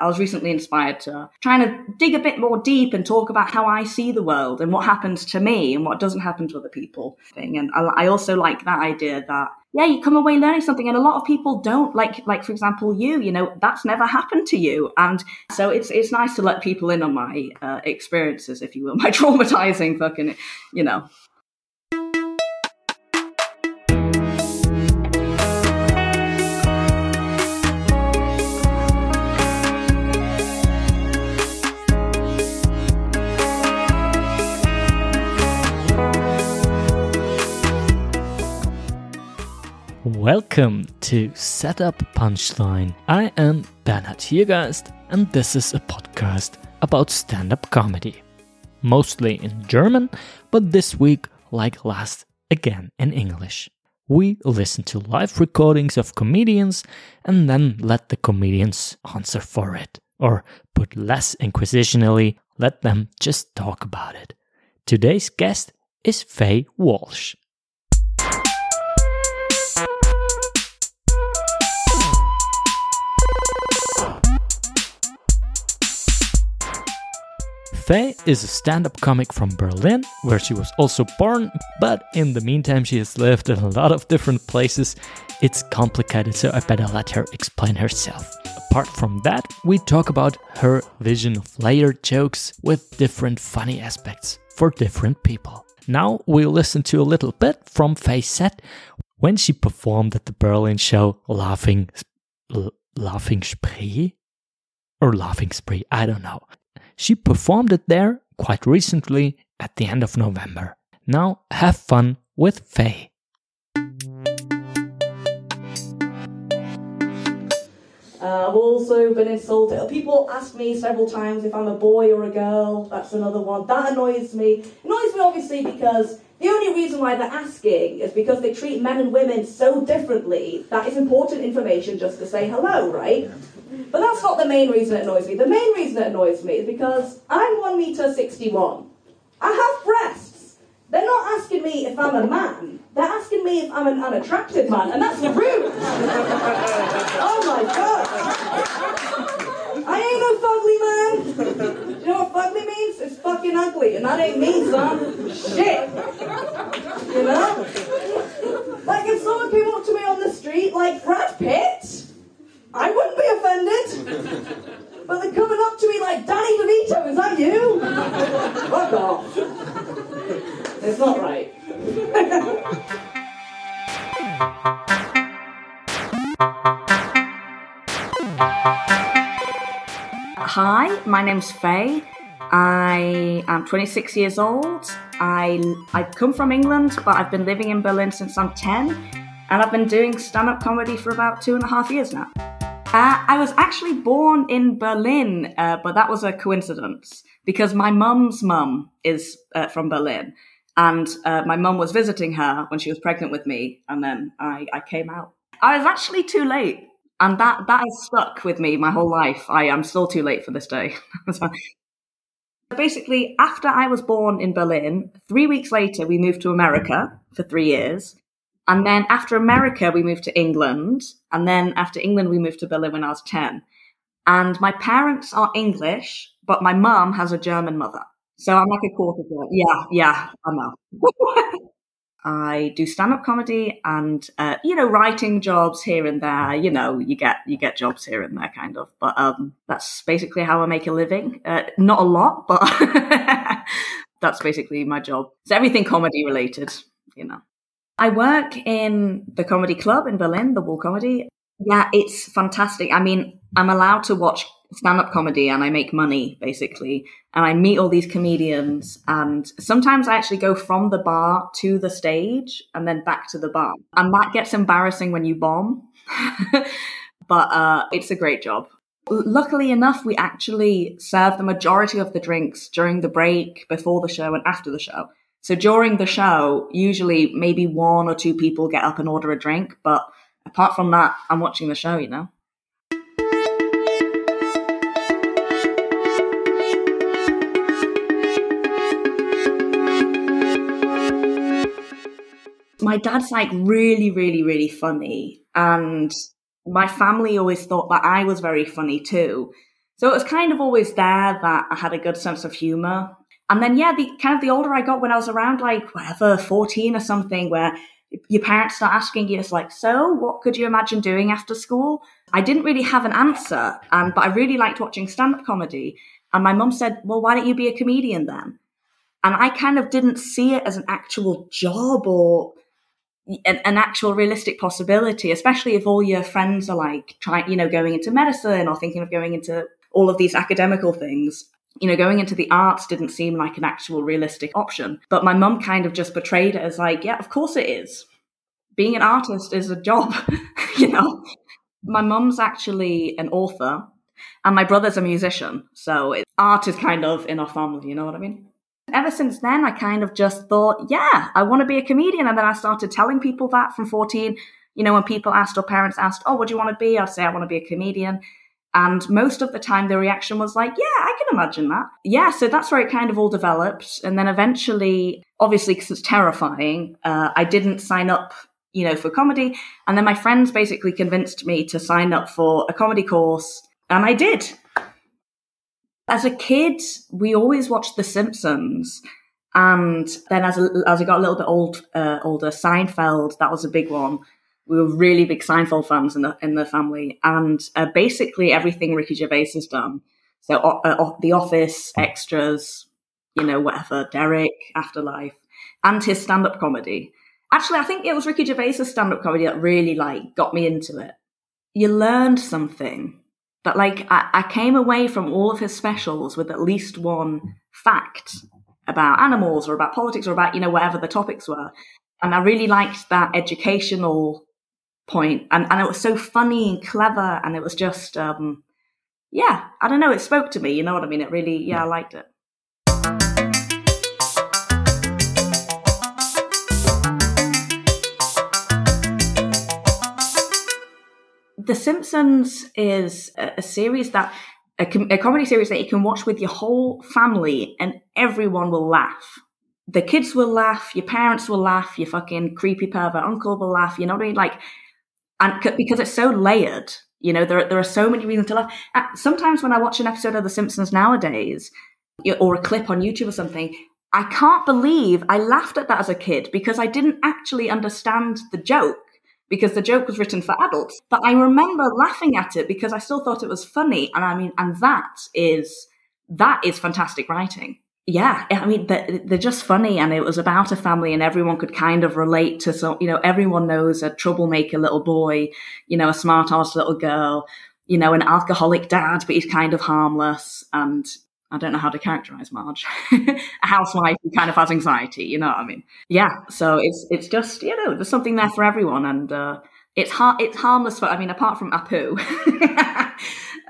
I was recently inspired to trying to dig a bit more deep and talk about how I see the world and what happens to me and what doesn't happen to other people. Thing. And I, also like that idea that yeah, you come away learning something, and a lot of people don't. Like, like for example, you, you know, that's never happened to you, and so it's it's nice to let people in on my uh, experiences, if you will, my traumatizing fucking, you know, Welcome to Setup Punchline. I am Bernhard Hiergeist, and this is a podcast about stand up comedy. Mostly in German, but this week, like last, again in English. We listen to live recordings of comedians and then let the comedians answer for it. Or, put less inquisitionally, let them just talk about it. Today's guest is Fay Walsh. Fay is a stand up comic from Berlin, where she was also born, but in the meantime, she has lived in a lot of different places. It's complicated, so I better let her explain herself. Apart from that, we talk about her vision of layered jokes with different funny aspects for different people. Now we'll listen to a little bit from Fay's set when she performed at the Berlin show Laughing, Laughing Spree? Or Laughing Spree, I don't know. She performed it there quite recently at the end of November. Now have fun with Fay. Uh, I've also been insulted. People ask me several times if I'm a boy or a girl. That's another one. That annoys me. It annoys me obviously because the only reason why they're asking is because they treat men and women so differently. That is important information just to say hello, right? But that's not the main reason it annoys me. The main reason it annoys me is because I'm 1 meter 61. I have breasts. They're not asking me if I'm a man. They're asking me if I'm an unattractive man, and that's rude. oh my god. I ain't no fugly man. Do you know what fugly means? It's fucking ugly, and that ain't me, son. Shit. You know? Like if someone came up to me on the street like Brad Pitt, I wouldn't be offended. But they're coming up to me like, Danny my name's Fay. I am 26 years old. I I come from England, but I've been living in Berlin since I'm 10, and I've been doing stand-up comedy for about two and a half years now. Uh, I was actually born in Berlin, uh, but that was a coincidence because my mum's mum is uh, from Berlin. And uh, my mum was visiting her when she was pregnant with me, and then I, I came out. I was actually too late, and that, that has stuck with me my whole life. I am still too late for this day. so Basically, after I was born in Berlin, three weeks later, we moved to America for three years. And then after America, we moved to England. And then after England, we moved to Berlin when I was 10. And my parents are English, but my mum has a German mother. So I'm like a quarter German. Yeah, yeah, I know. I do stand-up comedy and uh, you know writing jobs here and there. You know, you get you get jobs here and there, kind of. But um, that's basically how I make a living. Uh, not a lot, but that's basically my job. It's everything comedy related. You know. I work in the comedy club in Berlin, the Wall Comedy. Yeah, it's fantastic. I mean, I'm allowed to watch stand up comedy and I make money basically. And I meet all these comedians. And sometimes I actually go from the bar to the stage and then back to the bar. And that gets embarrassing when you bomb. but uh, it's a great job. Luckily enough, we actually serve the majority of the drinks during the break, before the show, and after the show. So during the show, usually maybe one or two people get up and order a drink, but apart from that, I'm watching the show, you know. My dad's like really, really, really funny. And my family always thought that I was very funny too. So it was kind of always there that I had a good sense of humor. And then, yeah, the kind of the older I got when I was around like whatever, 14 or something, where your parents start asking you, it's like, so what could you imagine doing after school? I didn't really have an answer, and but I really liked watching stand up comedy. And my mum said, well, why don't you be a comedian then? And I kind of didn't see it as an actual job or an, an, actual realistic possibility, especially if all your friends are like trying, you know, going into medicine or thinking of going into all of these academical things. You know, going into the arts didn't seem like an actual realistic option. But my mum kind of just portrayed it as like, yeah, of course it is. Being an artist is a job, you know. My mum's actually an author and my brother's a musician. So it, art is kind of in our family, you know what I mean? Ever since then, I kind of just thought, yeah, I want to be a comedian. And then I started telling people that from 14. You know, when people asked or parents asked, oh, what do you want to be? I'd say, I want to be a comedian. And most of the time, the reaction was like, yeah, I can imagine that. Yeah, so that's where it kind of all developed. And then eventually, obviously, because it's terrifying, uh, I didn't sign up, you know, for comedy. And then my friends basically convinced me to sign up for a comedy course. And I did. As a kid, we always watched The Simpsons. And then as, a, as I got a little bit old, uh, older, Seinfeld, that was a big one. We were really big Seinfeld fans in the, in the family. And uh, basically everything Ricky Gervais has done. So uh, The Office, Extras, you know, whatever, Derek, Afterlife, and his stand-up comedy. Actually, I think it was Ricky Gervais' stand-up comedy that really like got me into it. You learned something but like I, I came away from all of his specials with at least one fact about animals or about politics or about, you know, whatever the topics were. And I really liked that educational point. And, and it was so funny and clever. And it was just, um, yeah, I don't know. It spoke to me. You know what I mean? It really, yeah, I liked it. The Simpsons is a, a series that a, com- a, comedy series that you can watch with your whole family and everyone will laugh. The kids will laugh, your parents will laugh, your fucking creepy pervert uncle will laugh. You know what I mean? Like, and c- because it's so layered, you know, there there are so many reasons to laugh. Uh, sometimes when I watch an episode of The Simpsons nowadays, or a clip on YouTube or something, I can't believe I laughed at that as a kid because I didn't actually understand the joke because the joke was written for adults. But I remember laughing at it because I still thought it was funny. And I mean, and that is, that is fantastic writing. Yeah, I mean, they're, just funny, and it was about a family, and everyone could kind of relate to some. You know, everyone knows a troublemaker little boy, you know, a smart ass little girl, you know, an alcoholic dad, but he's kind of harmless, and I don't know how to characterize Marge. a housewife who kind of has anxiety, you know what I mean? Yeah. So it's it's just you know there's something there for everyone, and uh, it's har- it's harmless for. I mean, apart from Apu.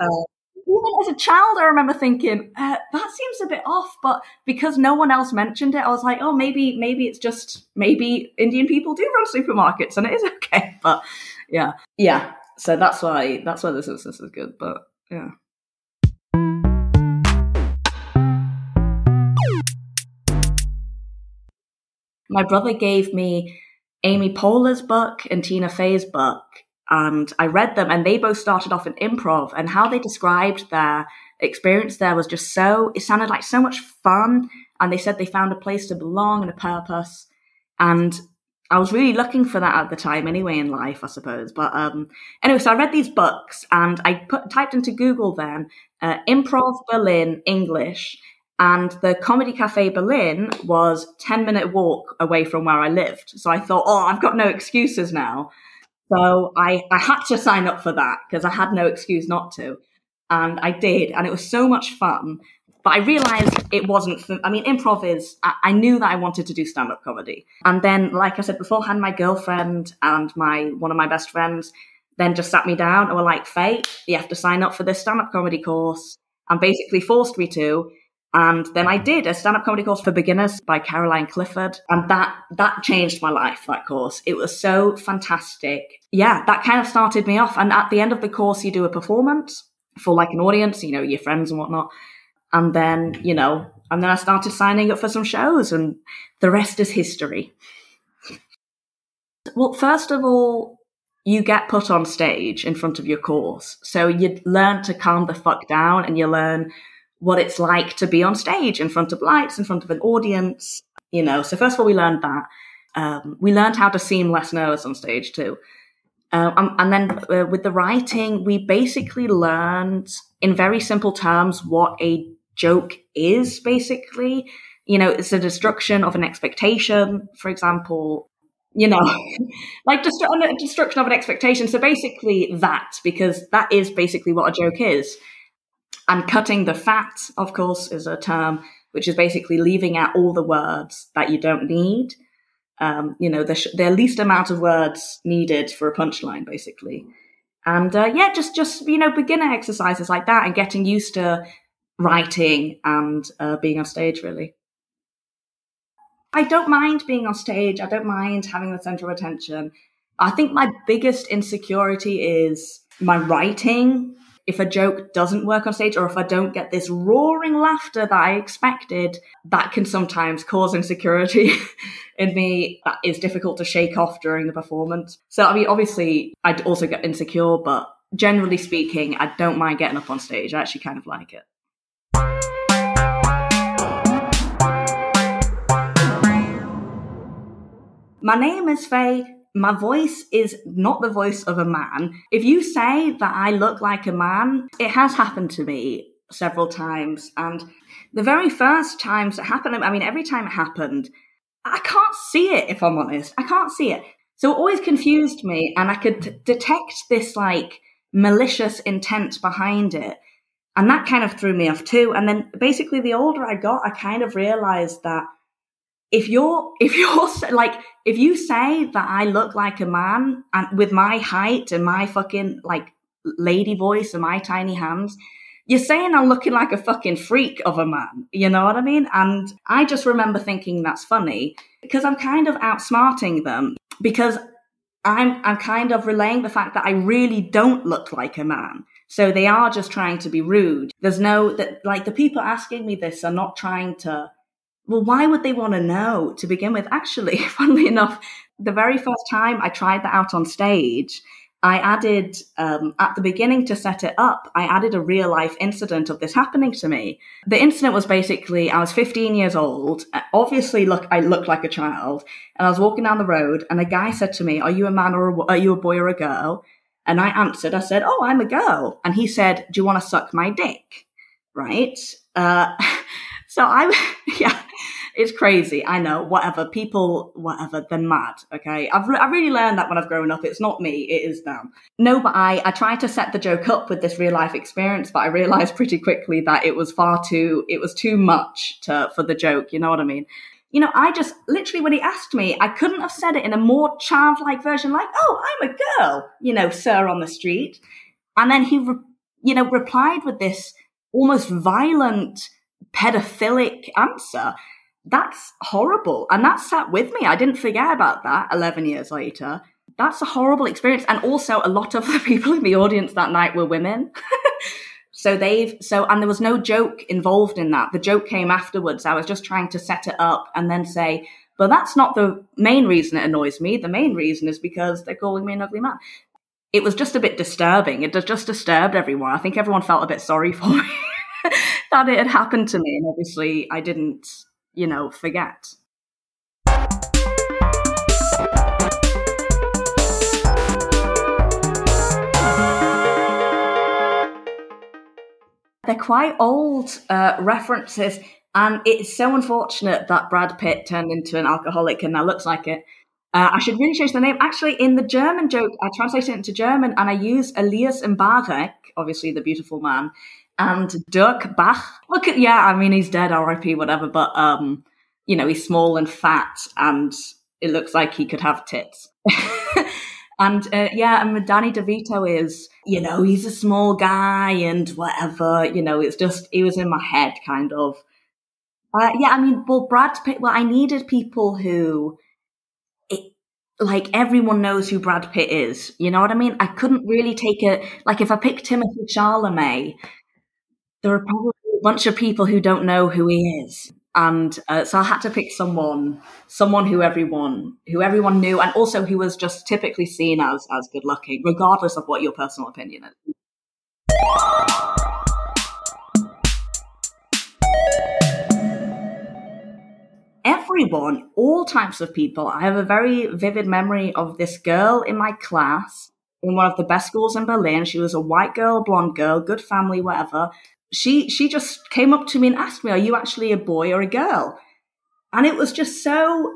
uh, even as a child, I remember thinking uh, that seems a bit off, but because no one else mentioned it, I was like, oh, maybe maybe it's just maybe Indian people do run supermarkets, and it is okay. But yeah, yeah. So that's why that's why this is this is good. But yeah. My brother gave me Amy Poehler's book and Tina Fey's book, and I read them, and they both started off in improv, and how they described their experience there was just so it sounded like so much fun, and they said they found a place to belong and a purpose, and I was really looking for that at the time anyway in life, I suppose. But um, anyway, so I read these books and I put typed into Google then uh, improv Berlin English and the Comedy Cafe Berlin was 10 minute walk away from where I lived. So I thought, oh, I've got no excuses now. So I, I had to sign up for that because I had no excuse not to. And I did. And it was so much fun. But I realized it wasn't for, I mean, improv is, I, I knew that I wanted to do stand up comedy. And then, like I said beforehand, my girlfriend and my, one of my best friends then just sat me down and were like, Fay, you have to sign up for this stand up comedy course and basically forced me to. And then I did a stand-up comedy course for beginners by Caroline Clifford. And that, that changed my life, that course. It was so fantastic. Yeah, that kind of started me off. And at the end of the course, you do a performance for like an audience, you know, your friends and whatnot. And then, you know, and then I started signing up for some shows and the rest is history. Well, first of all, you get put on stage in front of your course. So you learn to calm the fuck down and you learn what it's like to be on stage in front of lights, in front of an audience, you know. So first of all, we learned that. Um, we learned how to seem less nervous on stage too. Uh, um, and then uh, with the writing, we basically learned in very simple terms what a joke is, basically. You know, it's a destruction of an expectation, for example, you know, like destru- destruction of an expectation. So basically, that because that is basically what a joke is. And cutting the fat, of course, is a term which is basically leaving out all the words that you don't need. Um, you know, the, sh- the least amount of words needed for a punchline, basically. And uh, yeah, just just you know, beginner exercises like that, and getting used to writing and uh, being on stage, really. I don't mind being on stage. I don't mind having the center of attention. I think my biggest insecurity is my writing. If a joke doesn't work on stage or if I don't get this roaring laughter that I expected, that can sometimes cause insecurity in me that is difficult to shake off during the performance. So, I mean, obviously, I'd also get insecure, but generally speaking, I don't mind getting up on stage. I actually kind of like it. My name is Fay. My voice is not the voice of a man. If you say that I look like a man, it has happened to me several times. And the very first times it happened, I mean, every time it happened, I can't see it, if I'm honest. I can't see it. So it always confused me, and I could detect this like malicious intent behind it. And that kind of threw me off too. And then basically, the older I got, I kind of realized that if you're if you're like if you say that I look like a man and with my height and my fucking like lady voice and my tiny hands, you're saying I'm looking like a fucking freak of a man. You know what I mean? And I just remember thinking that's funny because I'm kind of outsmarting them because I'm I'm kind of relaying the fact that I really don't look like a man. So they are just trying to be rude. There's no that like the people asking me this are not trying to well, why would they want to know to begin with? Actually, funnily enough, the very first time I tried that out on stage, I added, um, at the beginning to set it up, I added a real life incident of this happening to me. The incident was basically, I was 15 years old. Obviously, look, I looked like a child and I was walking down the road and a guy said to me, are you a man or a, are you a boy or a girl? And I answered, I said, oh, I'm a girl. And he said, do you want to suck my dick? Right? Uh, so I, yeah, it's crazy. I know. Whatever. People, whatever. They're mad. Okay. I've re- I really learned that when I've grown up. It's not me. It is them. No, but I I tried to set the joke up with this real life experience, but I realized pretty quickly that it was far too. It was too much to for the joke. You know what I mean? You know, I just literally when he asked me, I couldn't have said it in a more childlike version, like, "Oh, I'm a girl," you know, sir on the street, and then he, re- you know, replied with this almost violent pedophilic answer that's horrible. And that sat with me. I didn't forget about that 11 years later. That's a horrible experience. And also, a lot of the people in the audience that night were women. so they've, so, and there was no joke involved in that. The joke came afterwards. I was just trying to set it up and then say, but that's not the main reason it annoys me. The main reason is because they're calling me an ugly man. It was just a bit disturbing. It just disturbed everyone. I think everyone felt a bit sorry for me that it had happened to me. And obviously, I didn't you know, forget. They're quite old uh, references, and it's so unfortunate that Brad Pitt turned into an alcoholic and now looks like it. Uh, I should really change the name. Actually, in the German joke, I translated it into German and I use Elyas M'Barek, obviously the beautiful man, and Dirk Bach. Look at yeah, I mean he's dead, R.I.P. Whatever, but um, you know he's small and fat, and it looks like he could have tits. and uh, yeah, and Danny DeVito is you know he's a small guy and whatever. You know, it's just he was in my head kind of. Uh, yeah, I mean, well, Brad Pitt. Well, I needed people who like everyone knows who Brad Pitt is. You know what I mean? I couldn't really take it. Like if I picked Timothée Chalamet, there are probably a bunch of people who don't know who he is. and uh, so I had to pick someone, someone who everyone, who everyone knew, and also who was just typically seen as as good looking, regardless of what your personal opinion is. Everyone, all types of people. I have a very vivid memory of this girl in my class in one of the best schools in Berlin. She was a white girl, blonde girl, good family, whatever she she just came up to me and asked me, "Are you actually a boy or a girl?" And it was just so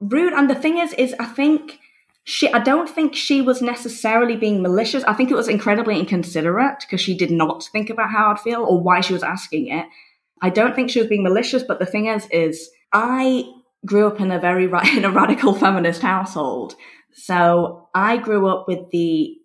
rude. And the thing is, is I think she I don't think she was necessarily being malicious. I think it was incredibly inconsiderate because she did not think about how I'd feel or why she was asking it. I don't think she was being malicious, but the thing is, is I grew up in a very in a radical feminist household. So I grew up with the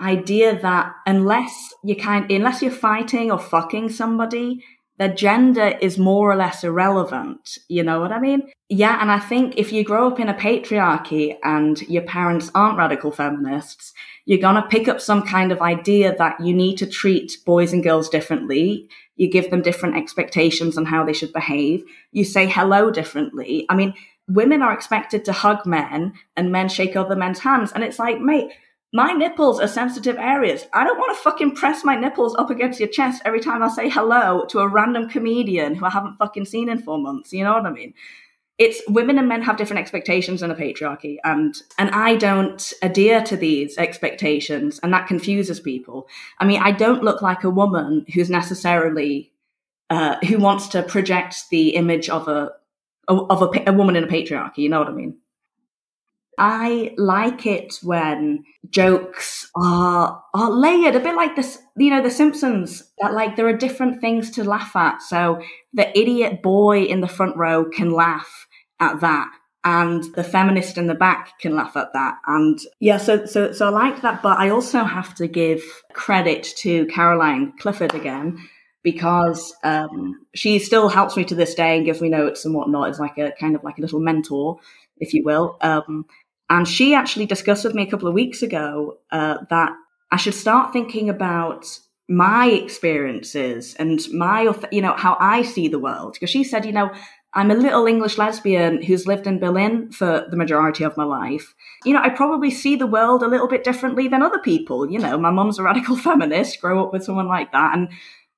idea that unless you kind unless you're fighting or fucking somebody their gender is more or less irrelevant. You know what i mean? Yeah and i think if you grow up in a patriarchy and your parents aren't radical feminists you're going to pick up some kind of idea that you need to treat boys and girls differently. You give them different expectations on how they should behave. You say hello differently. I mean women are expected to hug men and men shake other men's hands. And it's like mate my nipples are sensitive areas. I don't want to fucking press my nipples up against your chest every time I say hello to a random comedian who I haven't fucking seen in four months. You know what I mean? It's women and men have different expectations in a patriarchy, and and I don't adhere to these expectations, and that confuses people. I mean, I don't look like a woman who's necessarily uh, who wants to project the image of a of a, a woman in a patriarchy. You know what I mean? I like it when jokes are are layered, a bit like this, you know, The Simpsons. That like there are different things to laugh at. So the idiot boy in the front row can laugh at that, and the feminist in the back can laugh at that. And yeah, so so so I like that, but I also have to give credit to Caroline Clifford again because um, she still helps me to this day and gives me notes and whatnot. It's like a kind of like a little mentor, if you will. Um, and she actually discussed with me a couple of weeks ago uh, that I should start thinking about my experiences and my, you know, how I see the world. Because she said, you know, I'm a little English lesbian who's lived in Berlin for the majority of my life. You know, I probably see the world a little bit differently than other people. You know, my mum's a radical feminist, grow up with someone like that. And,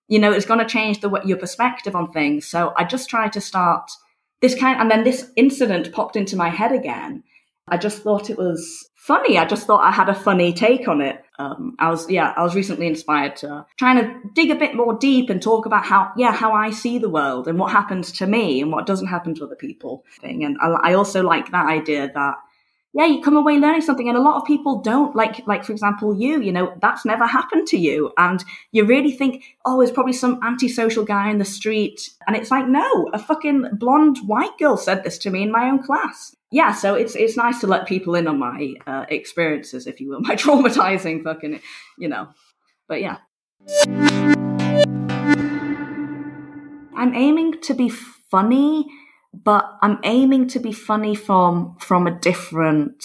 you know, it's going to change the your perspective on things. So I just try to start this kind, and then this incident popped into my head again. I just thought it was funny. I just thought I had a funny take on it. Um, I was, yeah, I was recently inspired to trying to dig a bit more deep and talk about how, yeah, how I see the world and what happens to me and what doesn't happen to other people. Thing. And I, I also like that idea that yeah, you come away learning something, and a lot of people don't. Like, like for example, you, you know, that's never happened to you, and you really think, oh, it's probably some antisocial guy in the street, and it's like, no, a fucking blonde white girl said this to me in my own class. Yeah, so it's it's nice to let people in on my uh, experiences, if you will, my traumatizing fucking, you know. But yeah, I'm aiming to be funny but I'm aiming to be funny from from a different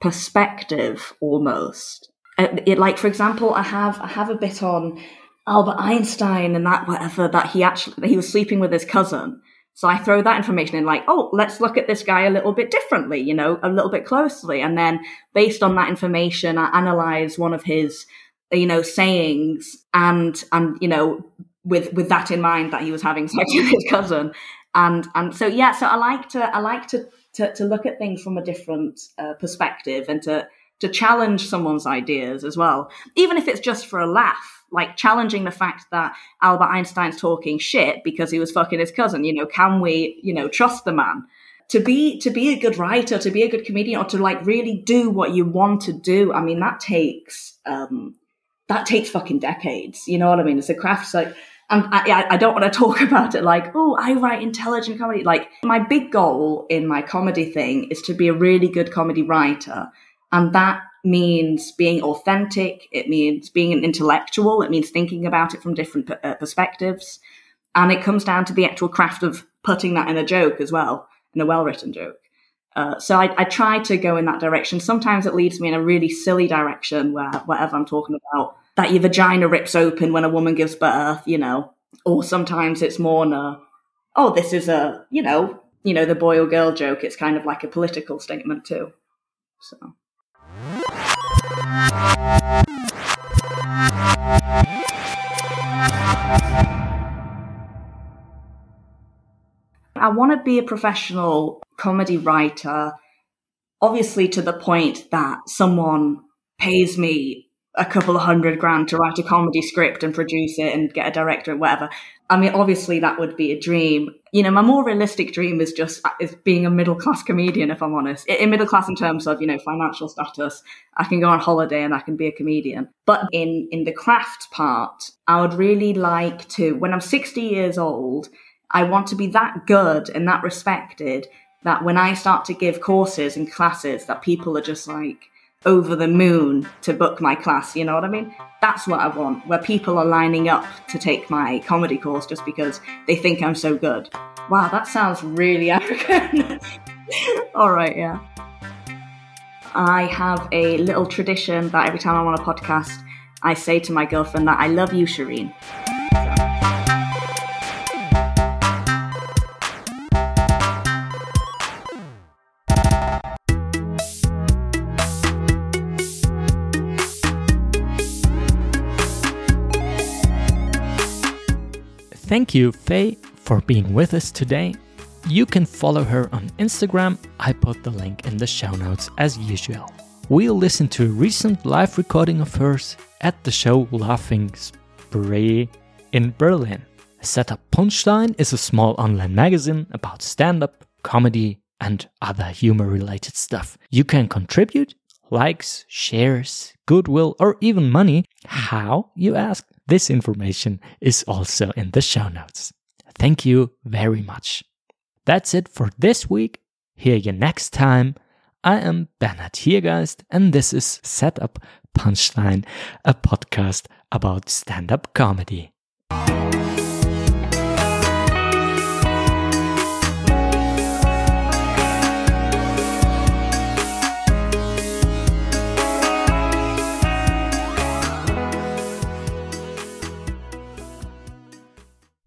perspective almost. It, uh, it, like for example, I have I have a bit on Albert Einstein and that whatever that he actually he was sleeping with his cousin. So I throw that information in, like, oh, let's look at this guy a little bit differently, you know, a little bit closely, and then based on that information, I analyze one of his, you know, sayings, and and you know, with with that in mind that he was having sex with his cousin, and and so yeah so i like to i like to to, to look at things from a different uh, perspective and to to challenge someone's ideas as well. Even if it's just for a laugh like challenging the fact that albert einstein's talking shit because he was fucking his cousin you know can we you know trust the man? To be to be a good writer to be a good comedian or to like really do what you want to do i mean that takes um that takes fucking decades you know what i mean? It's a craft like and I, I don't want to talk about it like, oh, I write intelligent comedy. Like, my big goal in my comedy thing is to be a really good comedy writer. And that means being authentic. It means being an intellectual. It means thinking about it from different uh, perspectives. And it comes down to the actual craft of putting that in a joke as well, in a well written joke. Uh, so I, I, try to go in that direction. Sometimes it leads me in a really silly direction where whatever I'm talking about that your vagina rips open when a woman gives birth, you know, or sometimes it's more a, oh, this is a, you know, you know, the boy or girl joke. It's kind of like a political statement too. So. I want to be a professional comedy writer, obviously to the point that someone pays me a couple of hundred grand to write a comedy script and produce it and get a director and whatever. I mean, obviously that would be a dream. You know, my more realistic dream is just is being a middle class comedian. If I'm honest, in middle class in terms of you know financial status, I can go on holiday and I can be a comedian. But in in the craft part, I would really like to. When I'm 60 years old, I want to be that good and that respected that when I start to give courses and classes, that people are just like over the moon to book my class. You know what I mean? That's what I want, where people are lining up to take my comedy course just because they think I'm so good. Wow, that sounds really arrogant. All right, yeah. I have a little tradition that every time I'm on a podcast, I say to my girlfriend that I love you, Shireen. Thank you, Fay, for being with us today. You can follow her on Instagram. I put the link in the show notes as usual. We'll listen to a recent live recording of hers at the show Laughing Spree in Berlin. Setup Punchline is a small online magazine about stand up, comedy, and other humor related stuff. You can contribute likes, shares, goodwill, or even money. How, you ask? This information is also in the show notes. Thank you very much. That's it for this week. Hear you next time. I am Bernhard Hiergeist, and this is Setup Punchline, a podcast about stand up comedy.